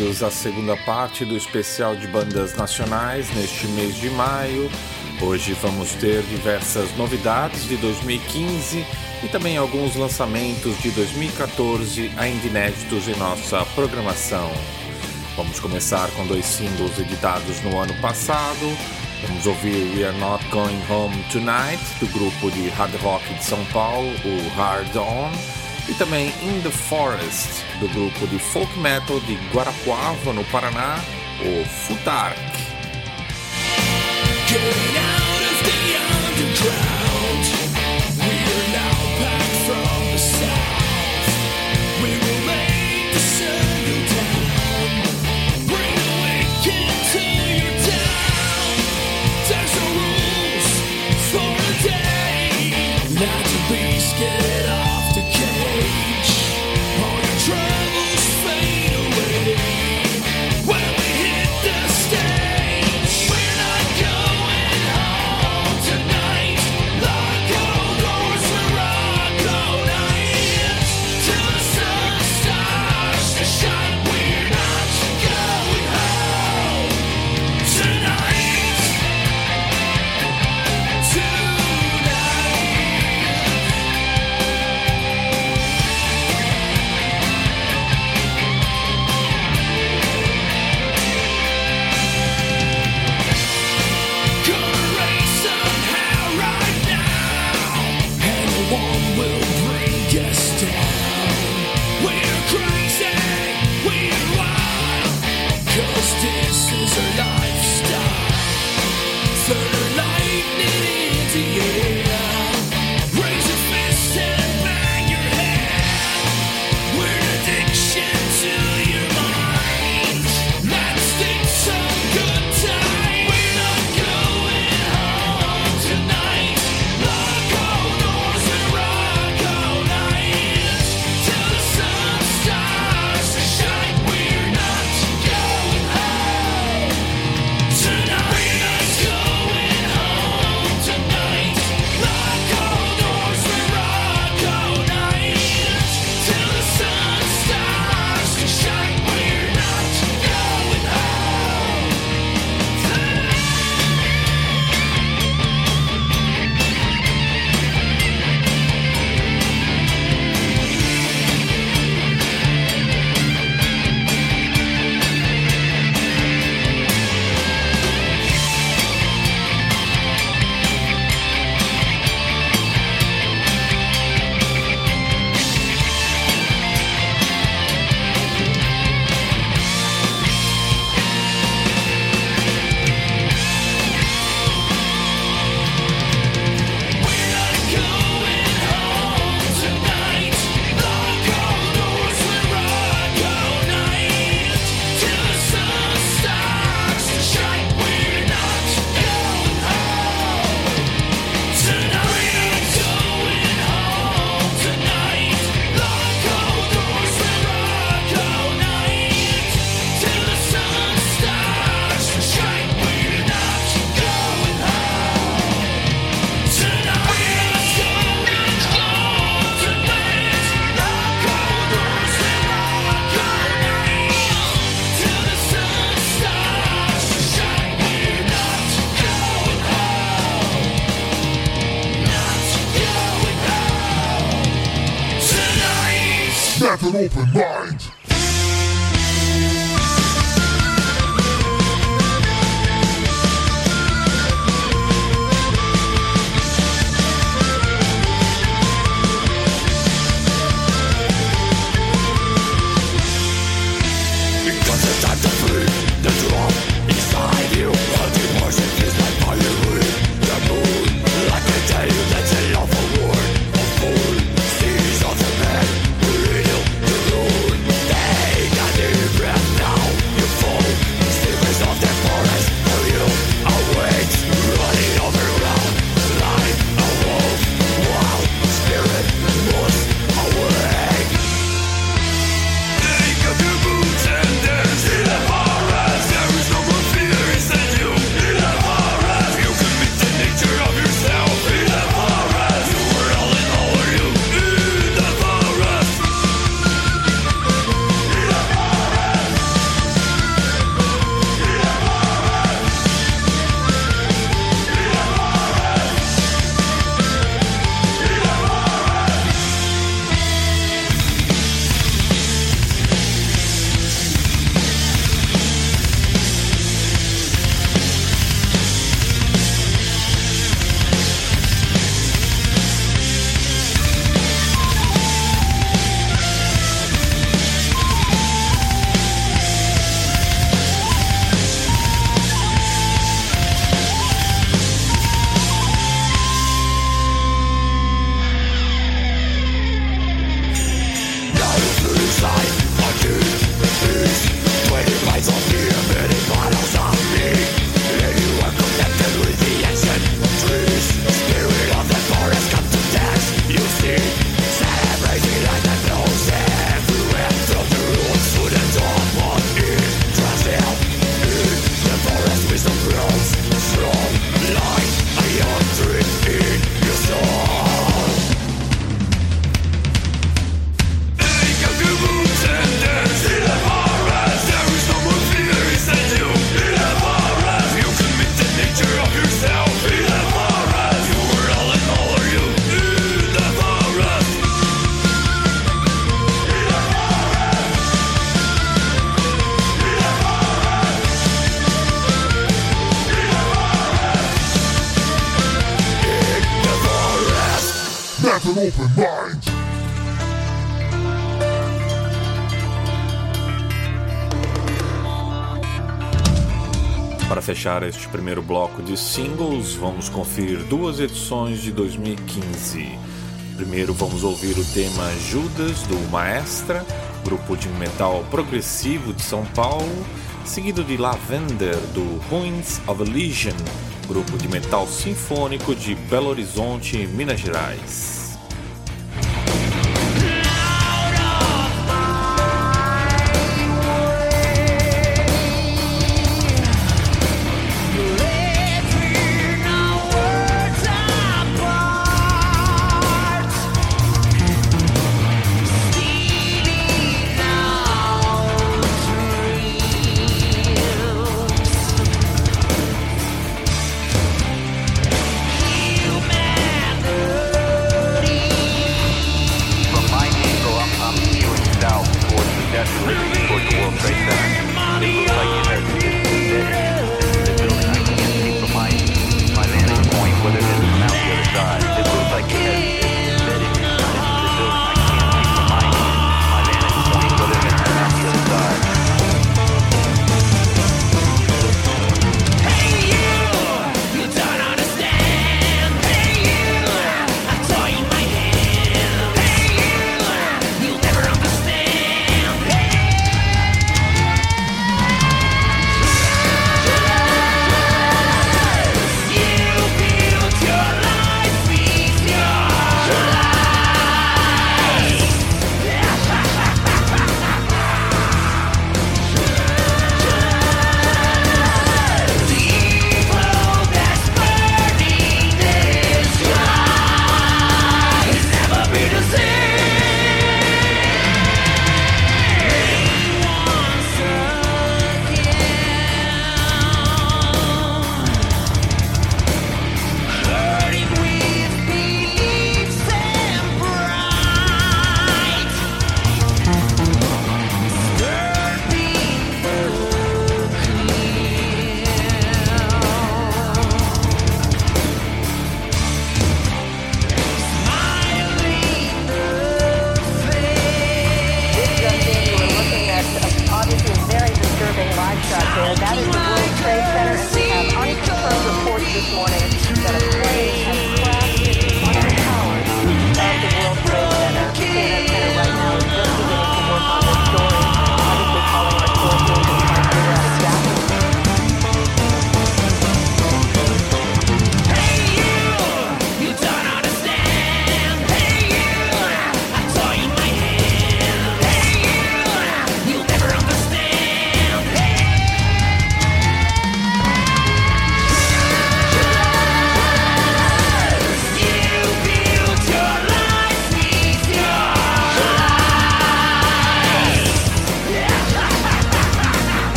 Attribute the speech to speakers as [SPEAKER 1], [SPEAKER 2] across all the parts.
[SPEAKER 1] bem-vindos à segunda parte do especial de bandas nacionais neste mês de maio. Hoje vamos ter diversas novidades de 2015 e também alguns lançamentos de 2014 ainda inéditos em nossa programação. Vamos começar com dois singles editados no ano passado. Vamos ouvir We Are Not Going Home Tonight, do grupo de hard rock de São Paulo, o Hard On, e também In the Forest, do grupo de folk metal de Guarapuava, no Paraná, o Futark.
[SPEAKER 2] Para fechar este primeiro bloco de singles, vamos conferir duas edições de 2015. Primeiro vamos ouvir o tema Judas do Maestra, grupo de metal progressivo de São Paulo, seguido de Lavender do Ruins of Elysian, grupo de metal sinfônico de Belo Horizonte, Minas Gerais.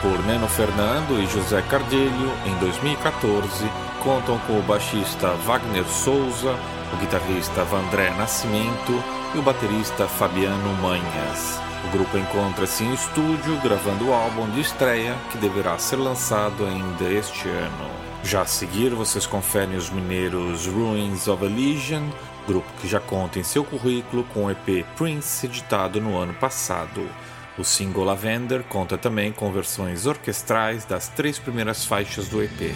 [SPEAKER 2] Por Neno Fernando e José Cardilho em 2014. Contam com o baixista Wagner Souza, o guitarrista Vandré Nascimento e o baterista Fabiano Manhas. O grupo encontra-se em estúdio gravando o álbum de estreia que deverá ser lançado ainda este ano. Já a seguir, vocês conferem os mineiros Ruins of Elysian, grupo que já conta em seu currículo com o EP Prince, editado no ano passado. O single Lavender conta também com versões orquestrais das três primeiras faixas do EP.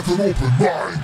[SPEAKER 3] have an open mind.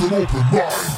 [SPEAKER 4] An open mind.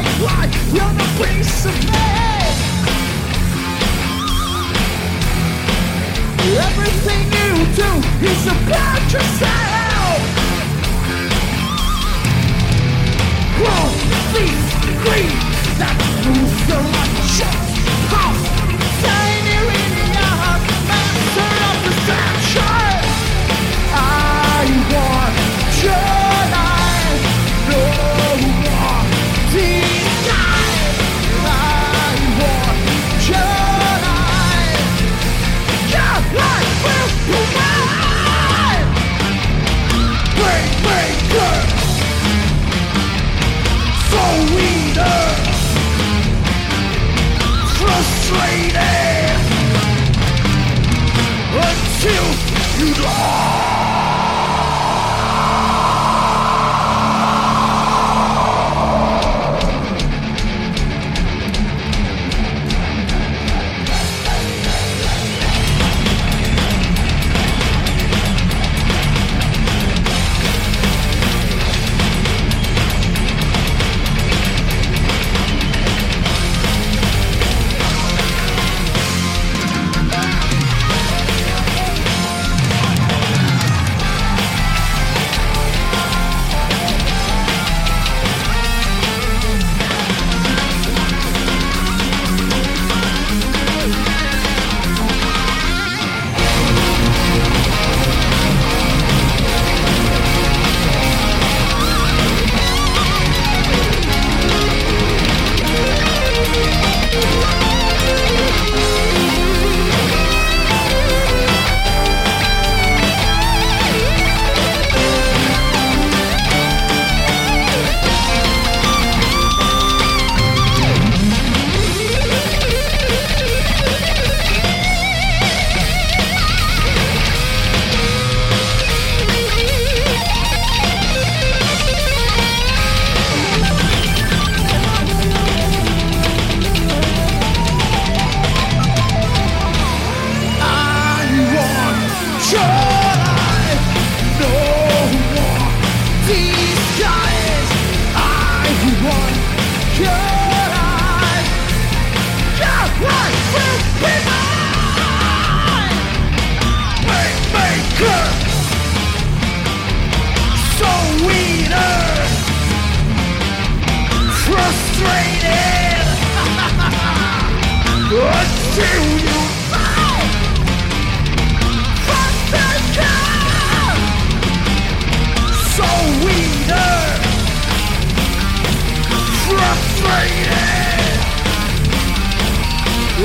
[SPEAKER 1] you're piece of me.
[SPEAKER 4] Everything you do is
[SPEAKER 1] about yourself. Wrong, thief, greed, that's who's so much. lady until you die.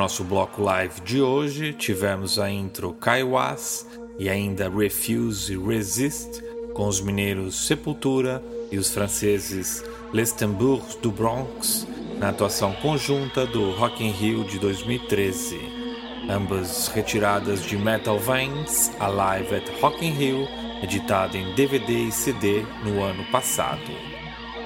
[SPEAKER 2] nosso bloco live de hoje, tivemos a intro Kaiwas e ainda Refuse e Resist, com os mineiros Sepultura e os franceses Les Tambours do Bronx, na atuação conjunta do Rock in Rio de 2013. Ambas retiradas de Metal Veins, a live at Rock in Rio, editada em DVD e CD no ano passado.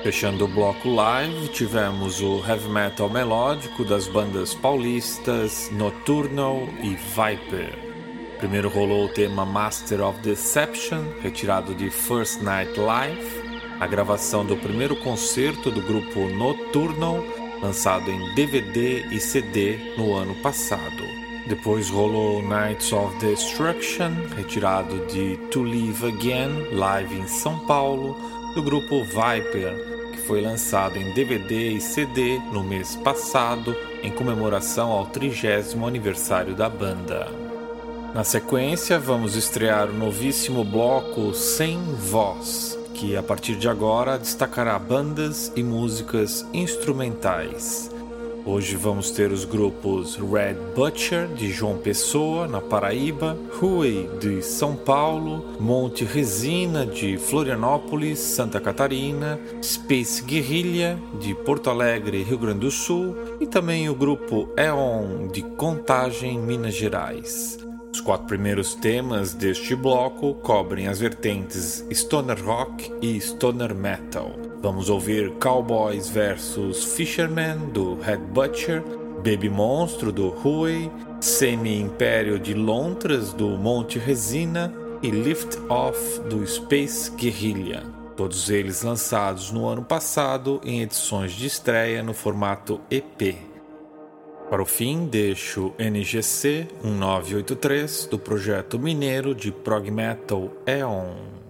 [SPEAKER 2] Fechando o bloco live, tivemos o heavy metal melódico das bandas paulistas Nocturnal e Viper. Primeiro rolou o tema Master of Deception, retirado de First Night Live, a gravação do primeiro concerto do grupo Nocturnal, lançado em DVD e CD no ano passado. Depois rolou Nights of Destruction, retirado de To Live Again, live em São Paulo, do grupo Viper, foi lançado em DVD e CD no mês passado, em comemoração ao trigésimo aniversário da banda. Na sequência, vamos estrear o novíssimo bloco Sem Voz, que a partir de agora destacará bandas e músicas instrumentais. Hoje vamos ter os grupos Red Butcher de João Pessoa, na Paraíba, Rui de São Paulo, Monte Resina de Florianópolis, Santa Catarina, Space Guerrilha de Porto Alegre, Rio Grande do Sul e também o grupo Eon de Contagem, Minas Gerais. Os quatro primeiros temas deste bloco cobrem as vertentes Stoner Rock e Stoner Metal. Vamos ouvir Cowboys vs Fisherman do Head Butcher, Baby Monstro do Huey, Semi-Império de Lontras do Monte Resina e Lift Off do Space Guerrilla. Todos eles lançados no ano passado em edições de estreia no formato EP. Para o fim, deixo NGC 1983 do projeto mineiro de prog metal Eon.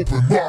[SPEAKER 4] open
[SPEAKER 2] up.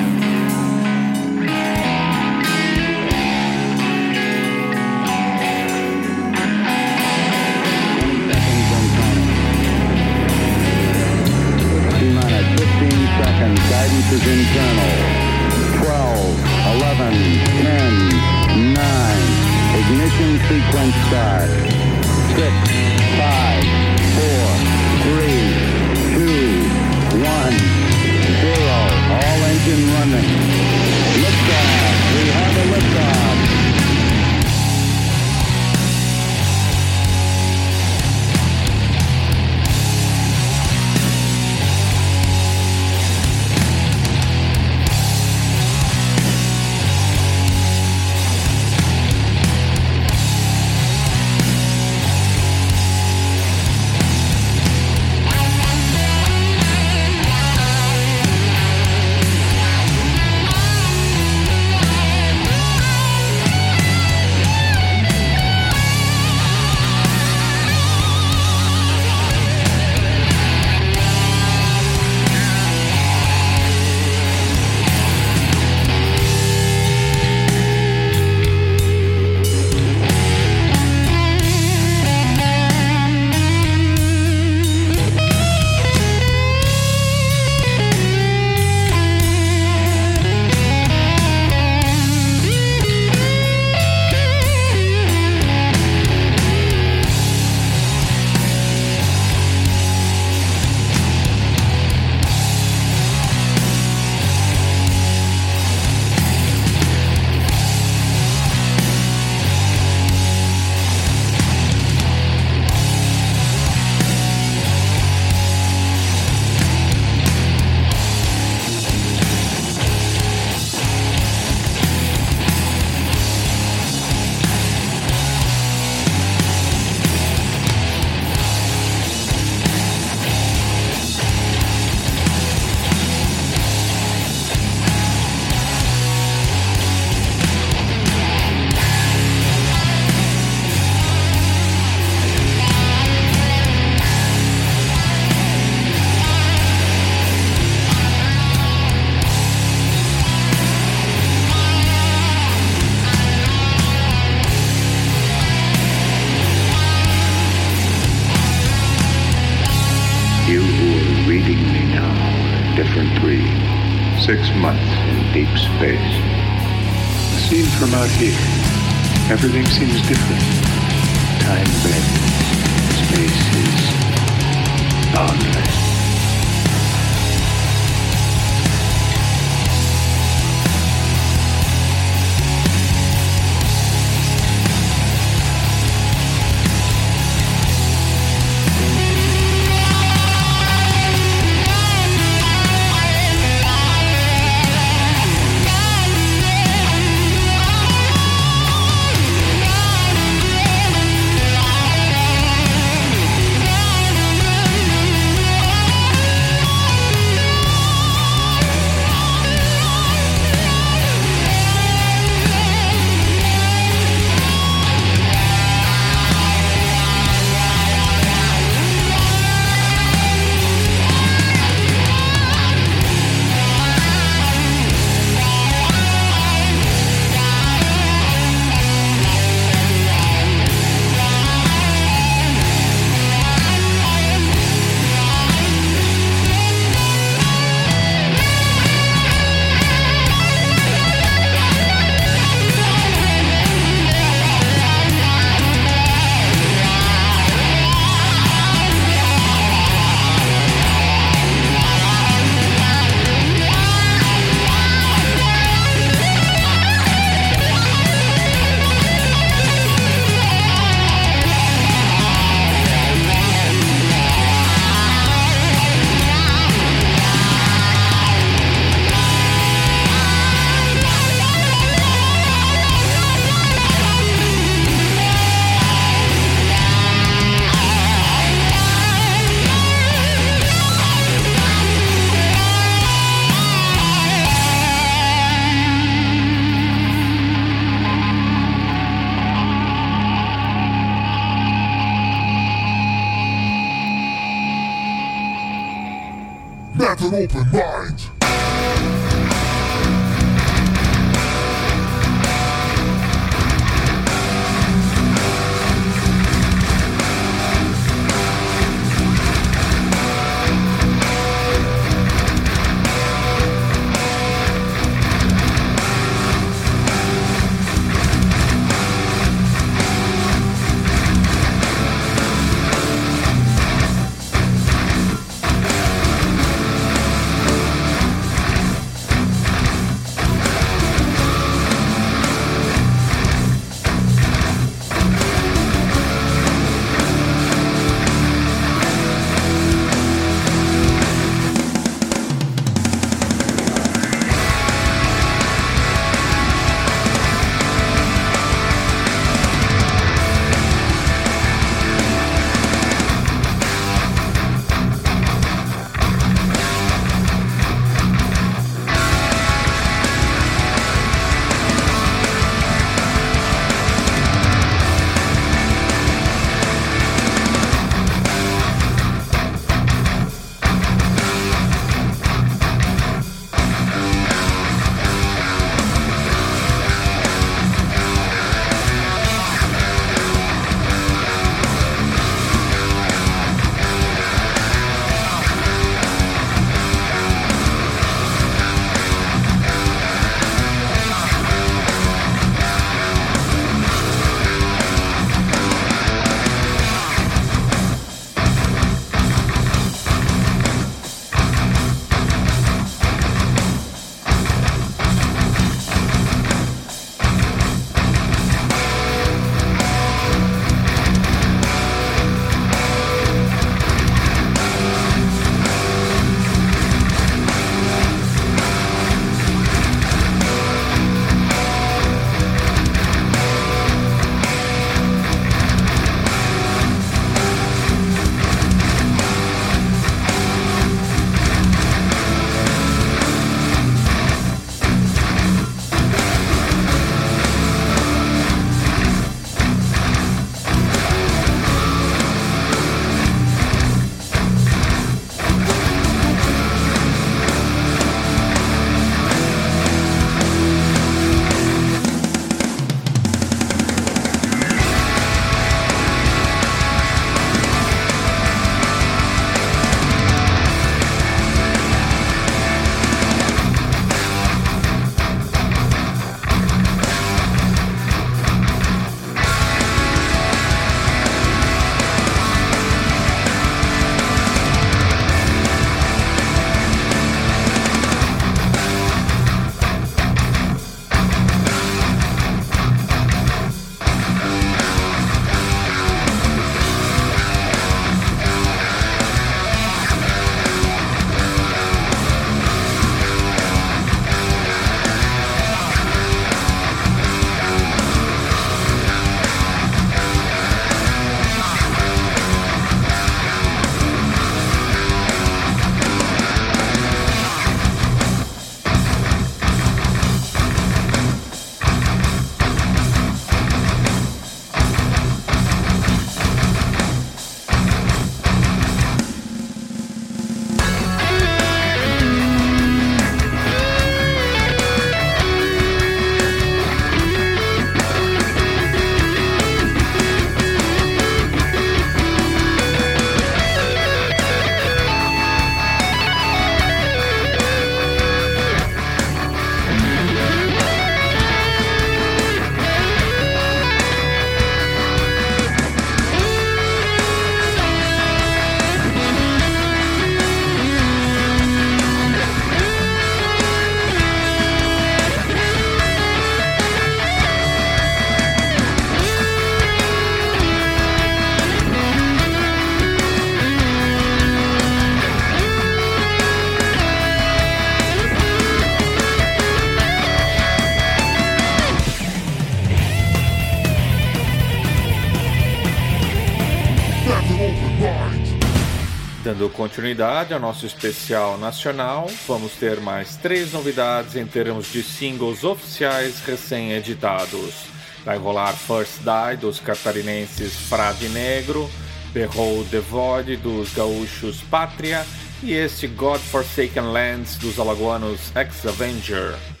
[SPEAKER 2] Continuidade ao nosso especial nacional, vamos ter mais três novidades em termos de singles oficiais recém-editados. Vai rolar First Die dos catarinenses Frade Negro, Behold the Void dos gaúchos Pátria
[SPEAKER 5] e este God Forsaken Lands dos alagoanos Ex-Avenger.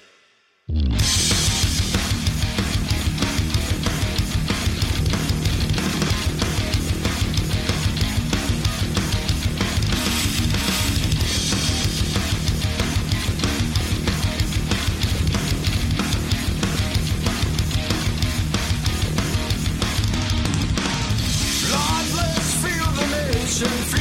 [SPEAKER 6] Russian free.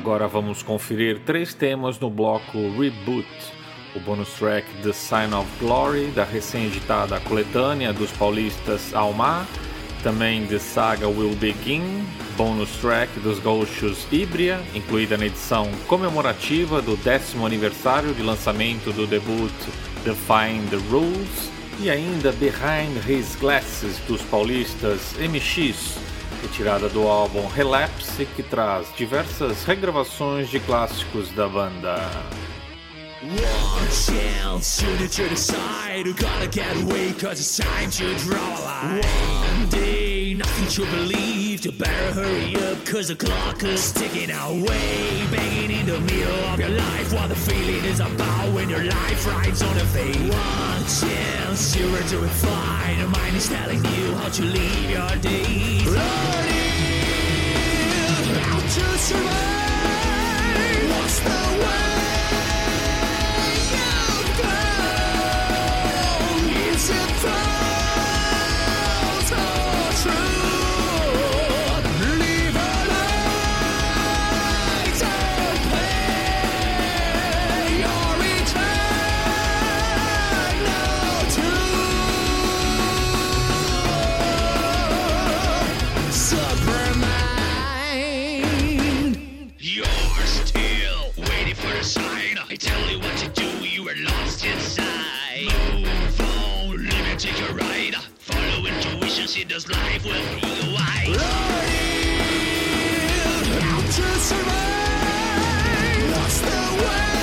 [SPEAKER 2] Agora vamos conferir três temas no bloco Reboot. O bonus track The Sign of Glory, da recém-editada coletânea dos paulistas Almar. Também The Saga Will Begin, bonus track dos gaúchos Ibria, incluída na edição comemorativa do décimo aniversário de lançamento do debut Define the Rules. E ainda Behind His Glasses dos paulistas MX, retirada do álbum Relapse, que traz diversas regravações de clássicos da banda.
[SPEAKER 5] It's a nothing to believe. You better hurry up, cause the clock is ticking away. Banging in the middle of your life, what the feeling is about when your life rides on a fade. One chance, you're doing fine. Your mind is telling you how to live your days. Learning how to survive. What's the way?
[SPEAKER 1] she does life with eagle eyes.
[SPEAKER 5] Running how to survive, lost the way.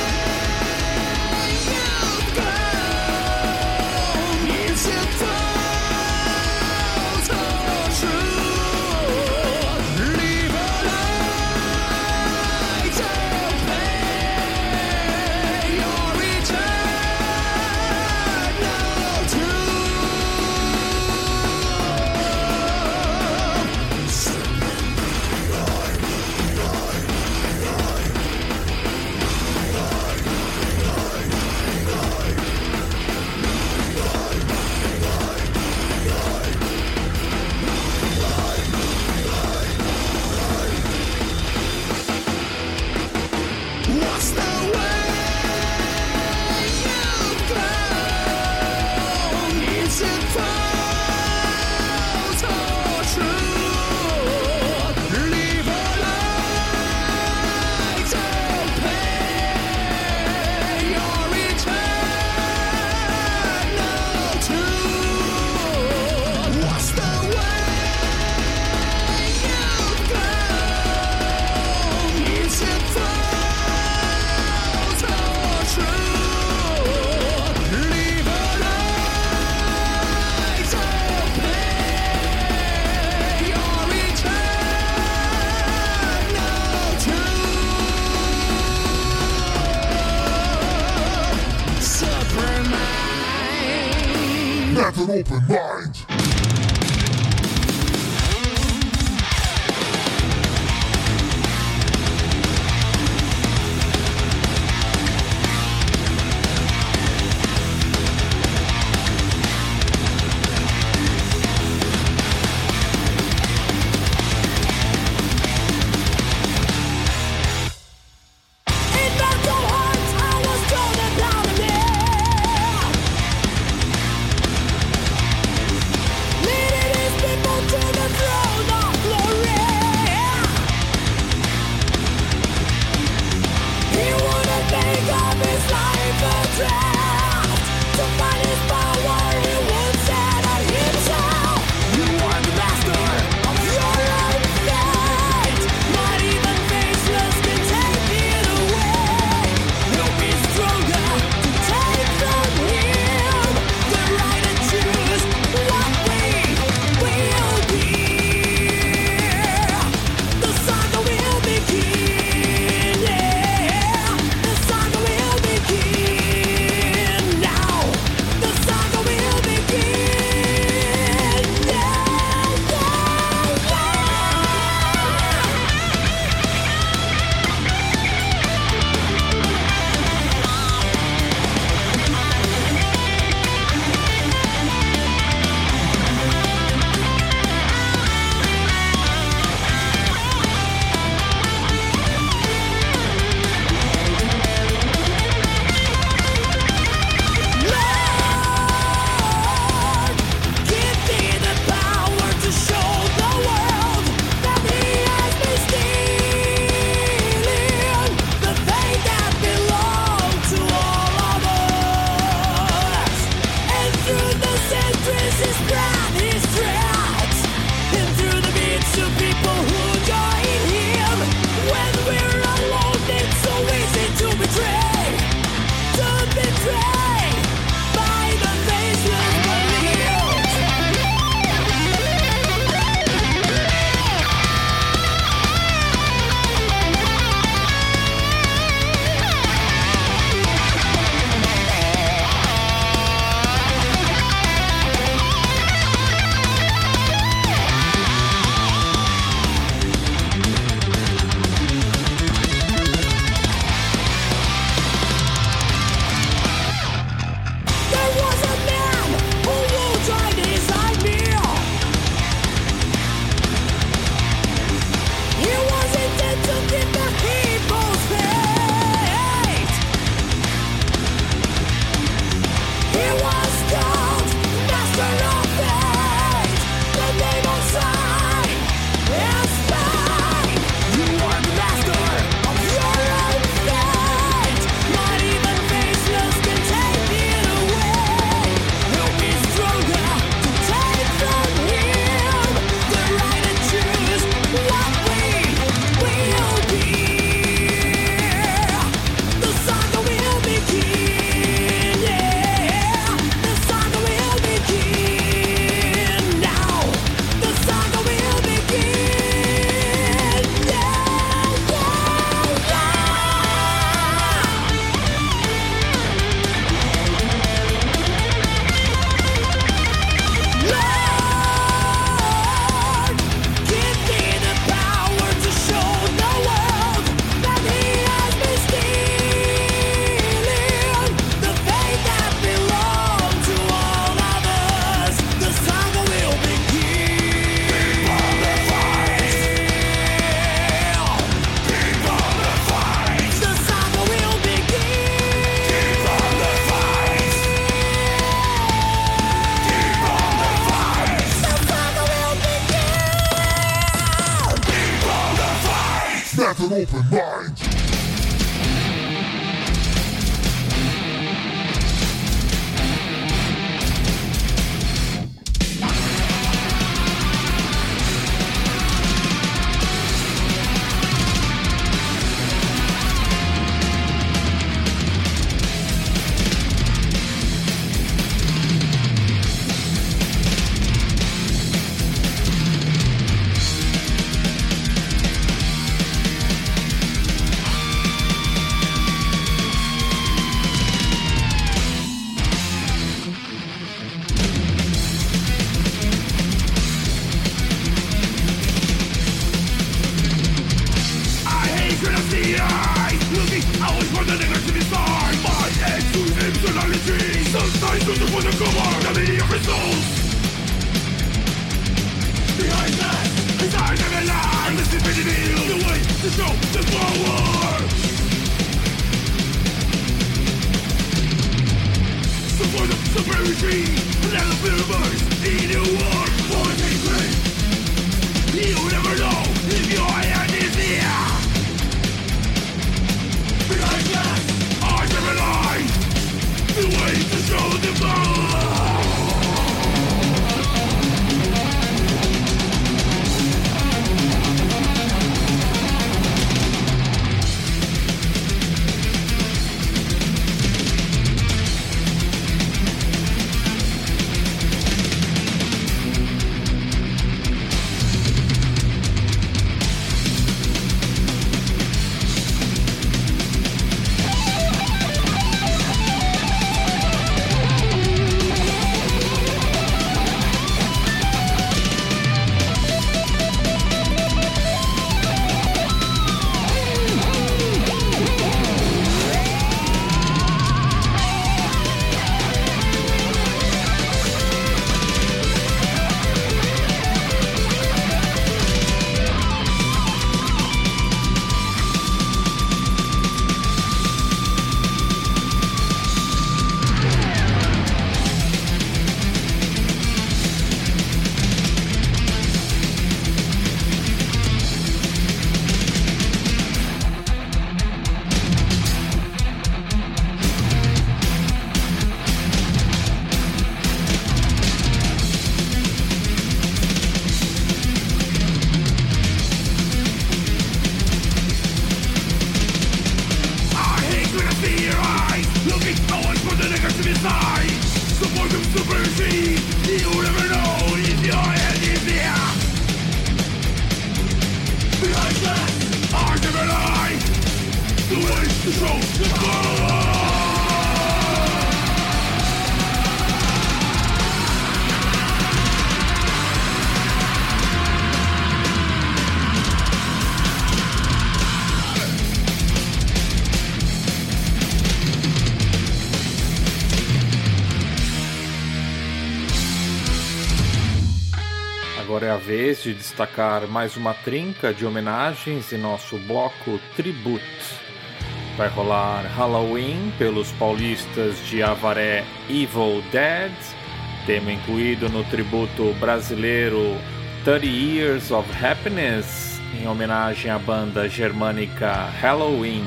[SPEAKER 1] Agora é a vez de destacar mais uma trinca de homenagens em nosso bloco Tributo. Vai rolar Halloween pelos paulistas de Avaré Evil Dead, tema incluído no tributo brasileiro 30 Years of Happiness, em homenagem à banda germânica Halloween.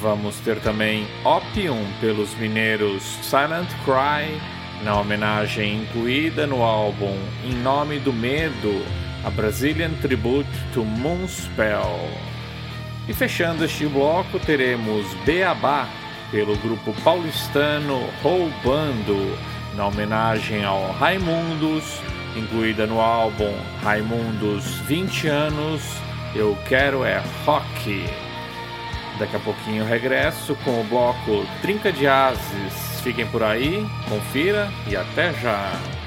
[SPEAKER 1] Vamos ter também Opium pelos mineiros Silent Cry, na homenagem incluída no álbum Em Nome do Medo, a Brazilian Tribute to Moonspell. E fechando este bloco teremos Beabá pelo grupo paulistano Roubando, na homenagem ao Raimundos, incluída no álbum Raimundos 20 anos, Eu Quero É Rock. Daqui a pouquinho regresso com o bloco Trinca de Ases. Fiquem por aí, confira e até já!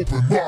[SPEAKER 1] open
[SPEAKER 3] up.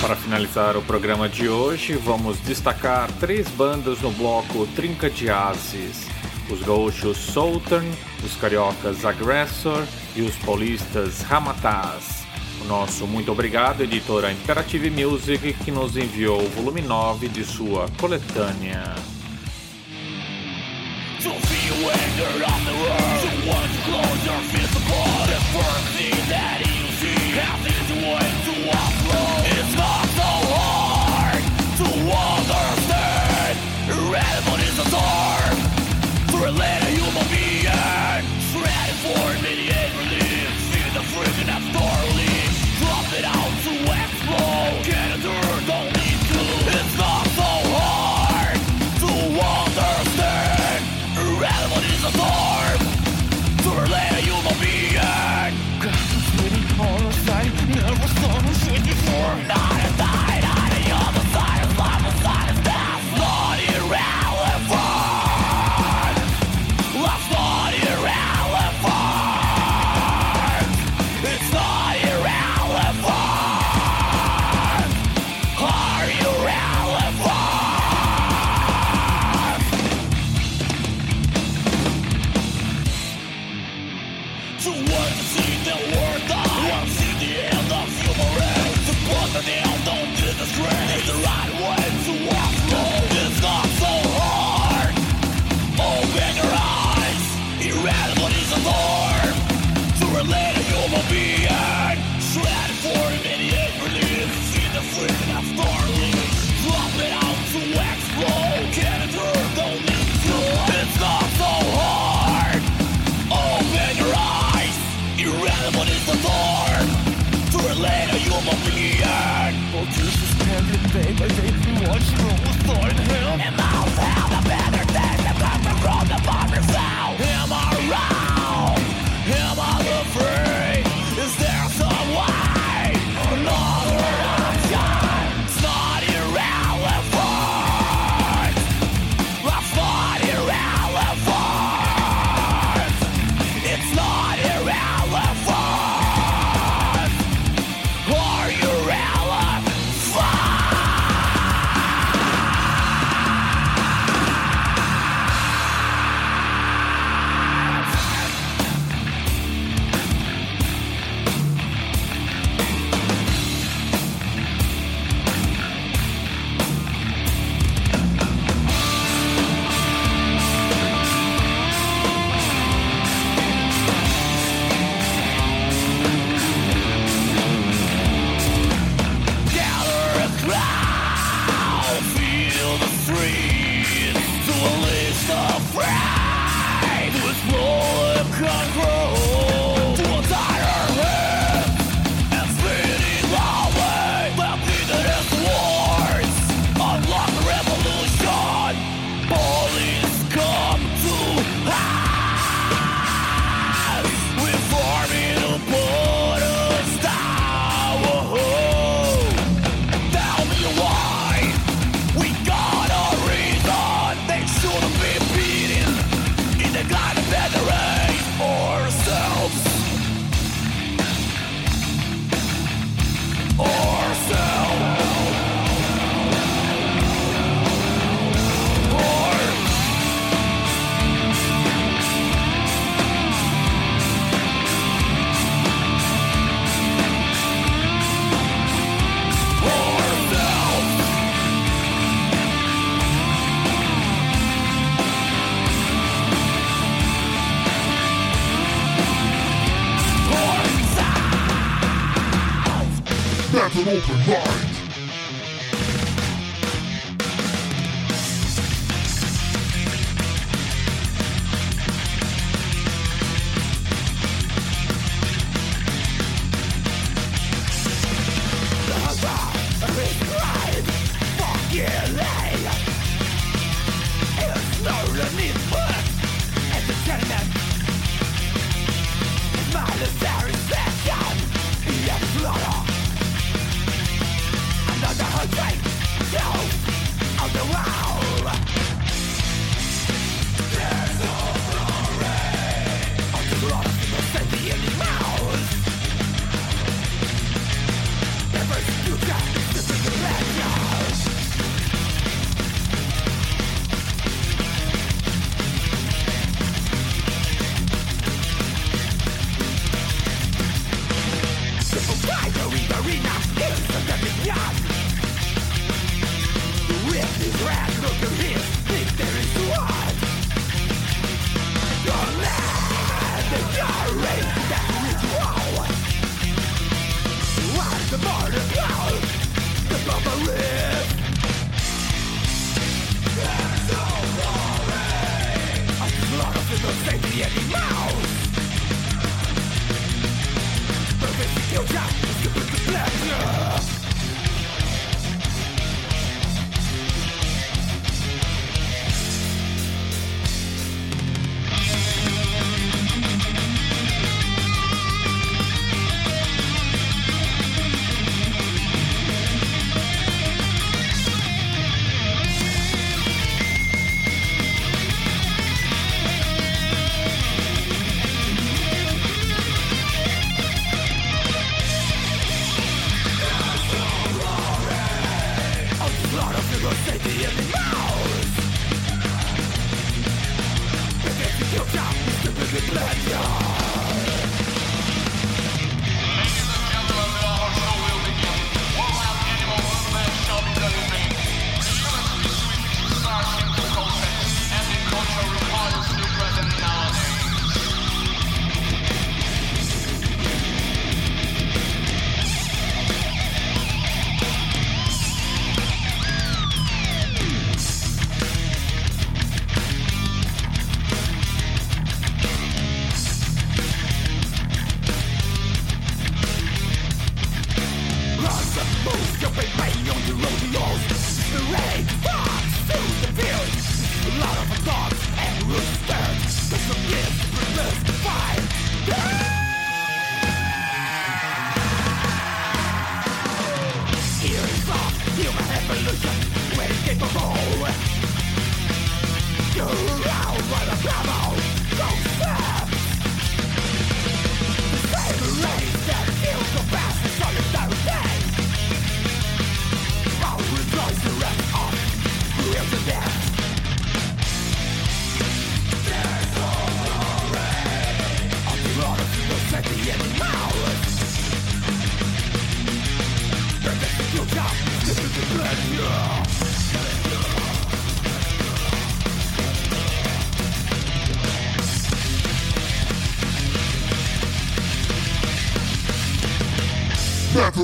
[SPEAKER 3] Para
[SPEAKER 2] finalizar o programa de hoje, vamos destacar três bandas no bloco Trinca de Ases. Os gaúchos Southern, os cariocas Aggressor e os paulistas Ramataz. Nosso muito obrigado, editora Interactive Music, que nos enviou o volume 9 de sua coletânea.
[SPEAKER 1] To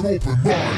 [SPEAKER 4] open mind.